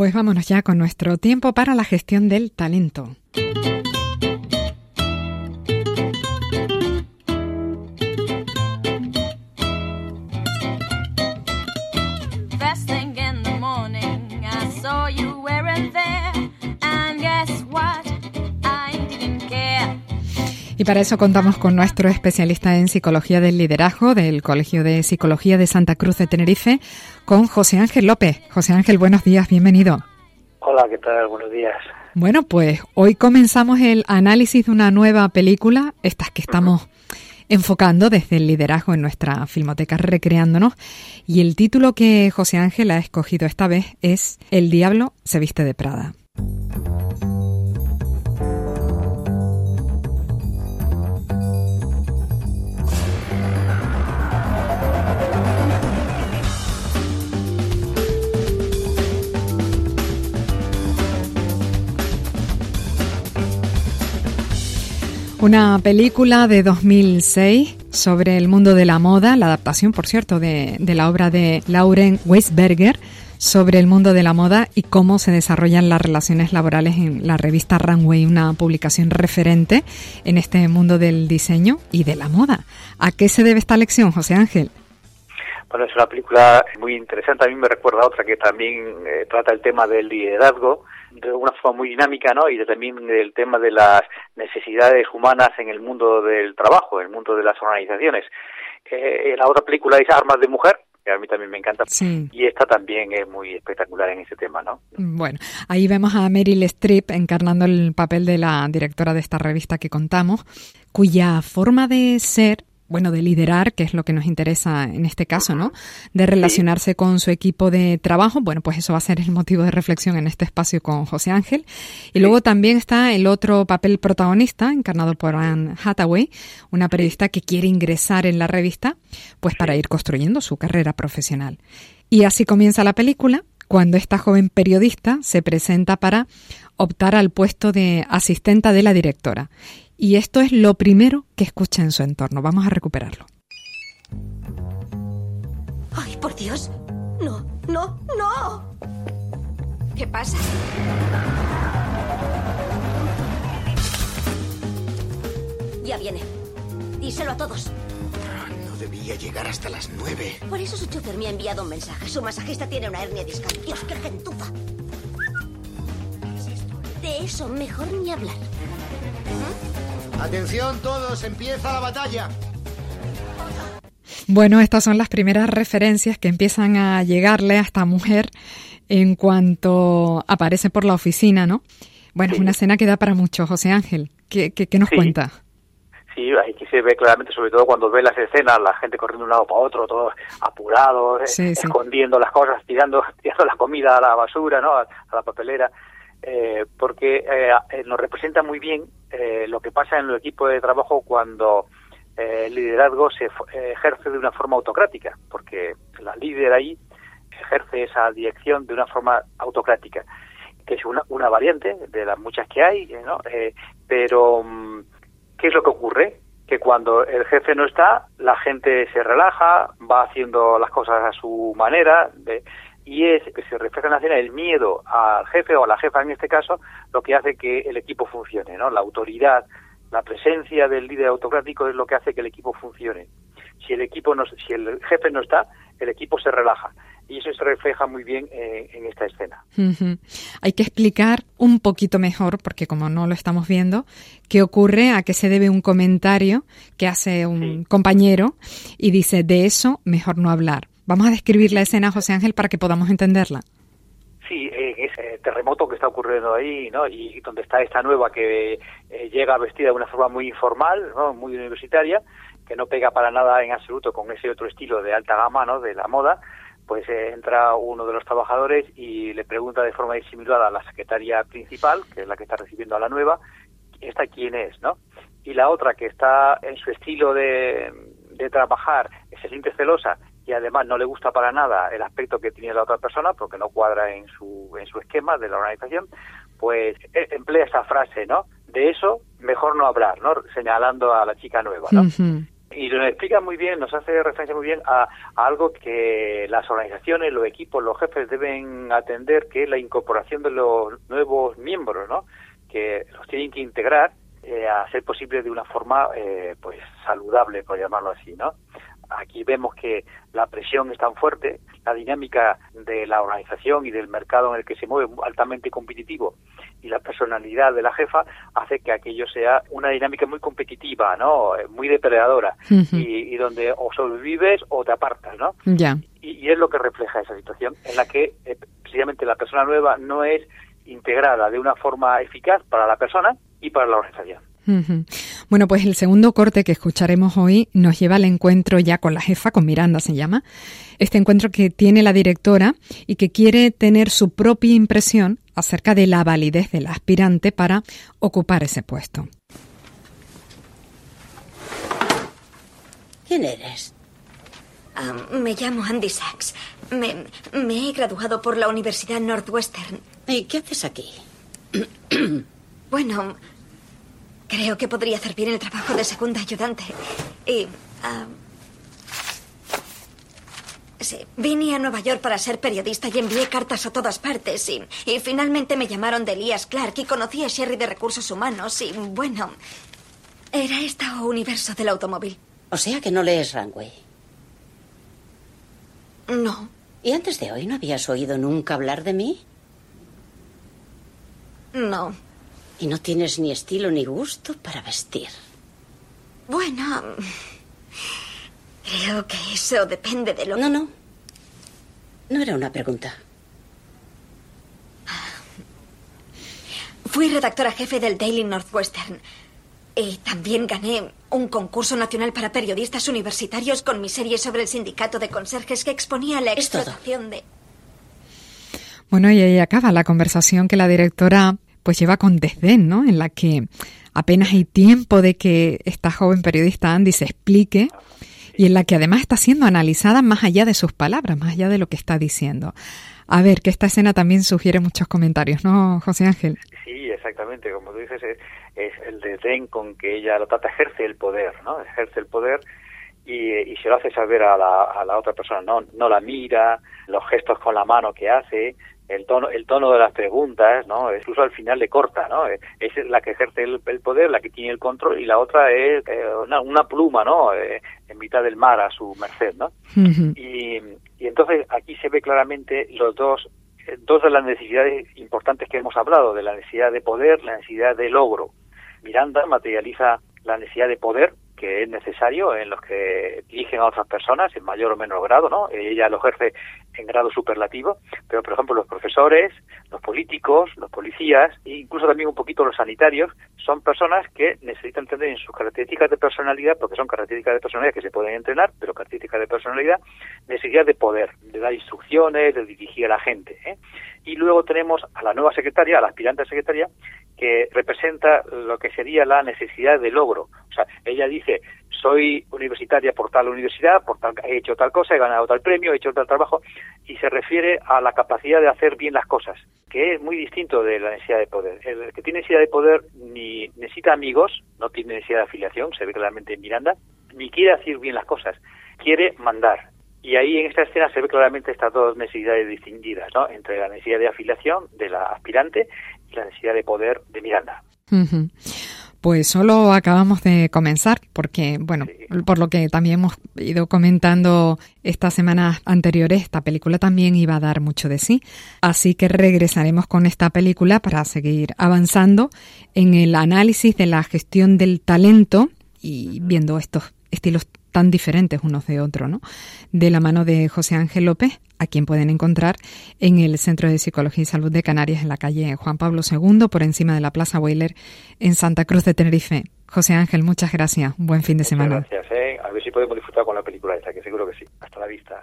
Pues vámonos ya con nuestro tiempo para la gestión del talento. Y para eso contamos con nuestro especialista en psicología del liderazgo del Colegio de Psicología de Santa Cruz de Tenerife, con José Ángel López. José Ángel, buenos días, bienvenido. Hola, ¿qué tal? Buenos días. Bueno, pues hoy comenzamos el análisis de una nueva película, estas que estamos enfocando desde el liderazgo en nuestra filmoteca Recreándonos. Y el título que José Ángel ha escogido esta vez es El diablo se viste de Prada. Una película de 2006 sobre el mundo de la moda, la adaptación, por cierto, de, la obra de Lauren Weisberger sobre el mundo de la moda y cómo se desarrollan las relaciones laborales en la revista Runway, una publicación referente en este mundo del diseño y de la moda. ¿A qué se debe esta lección, José Ángel? Bueno, es una película muy interesante. A mí me recuerda a otra que también eh, trata el tema del liderazgo de una forma muy dinámica, ¿no? Y también el tema de las necesidades humanas en el mundo del trabajo, en el mundo de las organizaciones. Eh, la otra película es Armas de Mujer, que a mí también me encanta. Y esta también es muy espectacular en ese tema, ¿no? Bueno, ahí vemos a Meryl Streep encarnando el papel de la directora de esta revista que contamos, cuya forma de ser bueno, de liderar, que es lo que nos interesa en este caso, ¿no? De relacionarse con su equipo de trabajo. Bueno, pues eso va a ser el motivo de reflexión en este espacio con José Ángel. Y luego también está el otro papel protagonista, encarnado por Anne Hathaway, una periodista que quiere ingresar en la revista, pues para ir construyendo su carrera profesional. Y así comienza la película, cuando esta joven periodista se presenta para optar al puesto de asistenta de la directora y esto es lo primero que escucha en su entorno. Vamos a recuperarlo. ¡Ay, por Dios! ¡No, no, no! ¿Qué pasa? Ya viene. Díselo a todos. No debía llegar hasta las nueve. Por eso su chofer me ha enviado un mensaje. Su masajista tiene una hernia discal. Dios, qué gentuza. De eso mejor ni hablar. Atención todos, empieza la batalla. Bueno, estas son las primeras referencias que empiezan a llegarle a esta mujer en cuanto aparece por la oficina, ¿no? Bueno, es una escena que da para mucho, José Ángel. ¿Qué, qué, nos cuenta? Sí, aquí se ve claramente, sobre todo cuando ve las escenas, la gente corriendo de un lado para otro, todos apurados, eh, escondiendo las cosas, tirando, tirando la comida a la basura, ¿no? a la papelera. Eh, porque eh, eh, nos representa muy bien lo que pasa en el equipo de trabajo cuando el liderazgo se ejerce de una forma autocrática, porque la líder ahí ejerce esa dirección de una forma autocrática, que es una, una variante de las muchas que hay, ¿no? pero mm, ¿qué es lo que ocurre? Que cuando el jefe no está, la gente se relaja, va haciendo las cosas a su manera, de, y es que se refleja en la escena el miedo al jefe o a la jefa en este caso, lo que hace que el equipo funcione, ¿no? La autoridad, la presencia del líder autocrático es lo que hace que el equipo funcione. Si el equipo no, si el jefe no está, el equipo se relaja y eso se refleja muy bien eh, en esta escena. Hay que explicar un poquito mejor, porque como no lo estamos viendo, qué ocurre, a qué se debe un comentario que hace un compañero y dice, de eso mejor no hablar. Vamos a describir la escena, José Ángel, para que podamos entenderla. Sí, eh, ese terremoto que está ocurriendo ahí, ¿no? Y donde está esta nueva que eh, llega vestida de una forma muy informal, ¿no? Muy universitaria, que no pega para nada en absoluto con ese otro estilo de alta gama, ¿no? De la moda, pues eh, entra uno de los trabajadores y le pregunta de forma disimulada a la secretaria principal, que es la que está recibiendo a la nueva, esta quién es, ¿no? Y la otra que está en su estilo de, de trabajar, se siente celosa y además no le gusta para nada el aspecto que tiene la otra persona porque no cuadra en su, en su esquema de la organización, pues e, emplea esa frase, ¿no? De eso mejor no hablar, ¿no? Señalando a la chica nueva, ¿no? Y nos explica muy bien, nos hace referencia muy bien a, algo que las organizaciones, los equipos, los jefes deben atender, que es la incorporación de los nuevos miembros, ¿no? Que los tienen que integrar eh, a ser posible de una forma, eh, pues, saludable, por llamarlo así, ¿no? Aquí vemos que la presión es tan fuerte, la dinámica de la organización y del mercado en el que se mueve altamente competitivo y la personalidad de la jefa hace que aquello sea una dinámica muy competitiva, ¿no? Eh, muy depredadora y, donde o sobrevives o te apartas, ¿no? Ya. Y, es lo que refleja esa situación en la que eh, precisamente la persona nueva no es integrada de una forma eficaz para la persona y para la organización. Bueno, pues el segundo corte que escucharemos hoy nos lleva al encuentro ya con la jefa, con Miranda se llama. Este encuentro que tiene la directora y que quiere tener su propia impresión acerca de la validez del aspirante para ocupar ese puesto. ¿Quién eres? Ah, me llamo Andy Sachs. Me, me he graduado por la Universidad Northwestern. ¿Y qué haces aquí? bueno, creo que podría hacer bien el trabajo de segunda ayudante. Y... Ah, Sí, vine a Nueva York para ser periodista y envié cartas a todas partes. Y, y finalmente me llamaron de Elias Clark y conocí a Sherry de Recursos Humanos. Y bueno, era este universo del automóvil. O sea que no lees Runway. No. ¿Y antes de hoy no habías oído nunca hablar de mí? No. ¿Y no tienes ni estilo ni gusto para vestir? Bueno, Creo que eso depende de lo... No, no. No era una pregunta. Fui redactora jefe del Daily Northwestern. Y también gané un concurso nacional para periodistas universitarios con mi serie sobre el sindicato de conserjes que exponía la explotación de... Bueno, y ahí acaba la conversación que la directora pues lleva con desdén, ¿no? En la que apenas hay tiempo de que esta joven periodista Andy se explique y en la que además está siendo analizada más allá de sus palabras, más allá de lo que está diciendo. A ver, que esta escena también sugiere muchos comentarios, ¿no, José Ángel? Sí, exactamente, como tú dices, es, el desdén con que ella lo trata, ejerce el poder, ¿no? Ejerce el poder y, se lo hace saber a la, a la otra persona, no, no la mira, los gestos con la mano que hace, el tono, el tono de las preguntas, ¿no? Incluso al final le corta, ¿no? Es la que ejerce el, poder, la que tiene el control, y la otra es eh, una, pluma, ¿no? Eh, en mitad del mar a su merced, ¿no? y, y entonces aquí se ve claramente los dos eh, dos de las necesidades importantes que hemos hablado, de la necesidad de poder, la necesidad de logro. Miranda materializa la necesidad de poder que es necesario en los que dirigen a otras personas en mayor o menor grado, ¿no? Ella lo ejerce en grado superlativo, pero por ejemplo los profesores, los políticos, los policías e incluso también un poquito los sanitarios son personas que necesitan tener en sus características de personalidad, porque son características de personalidad que se pueden entrenar, pero características de personalidad, necesidad de poder, de dar instrucciones, de dirigir a la gente. ¿eh? Y luego tenemos a la nueva secretaria, a la aspirante secretaria, que representa lo que sería la necesidad de logro. O sea, ella dice, soy universitaria por tal universidad, por tal, he hecho tal cosa, he ganado tal premio, he hecho tal trabajo, y se refiere a la capacidad de hacer bien las cosas, que es muy distinto de la necesidad de poder. El que tiene necesidad de poder ni necesita amigos, no tiene necesidad de afiliación, se ve claramente en Miranda, ni quiere hacer bien las cosas, quiere mandar. Y ahí en esta escena se ve claramente estas dos necesidades distinguidas, ¿no? Entre la necesidad de afiliación de la aspirante y la necesidad de poder de Miranda. Pues solo acabamos de comenzar, porque, bueno, por lo que también hemos ido comentando estas semanas anteriores, esta película también iba a dar mucho de sí. Así que regresaremos con esta película para seguir avanzando en el análisis de la gestión del talento y viendo estos estilos tan diferentes unos de otros, ¿no? De la mano de José Ángel López, a quien pueden encontrar en el Centro de Psicología y Salud de Canarias, en la calle Juan Pablo II, por encima de la Plaza Weiler, en Santa Cruz de Tenerife. José Ángel, muchas gracias. Buen fin de semana. Gracias, ¿eh? A ver si podemos disfrutar con la película esta, que seguro que sí. Hasta la vista.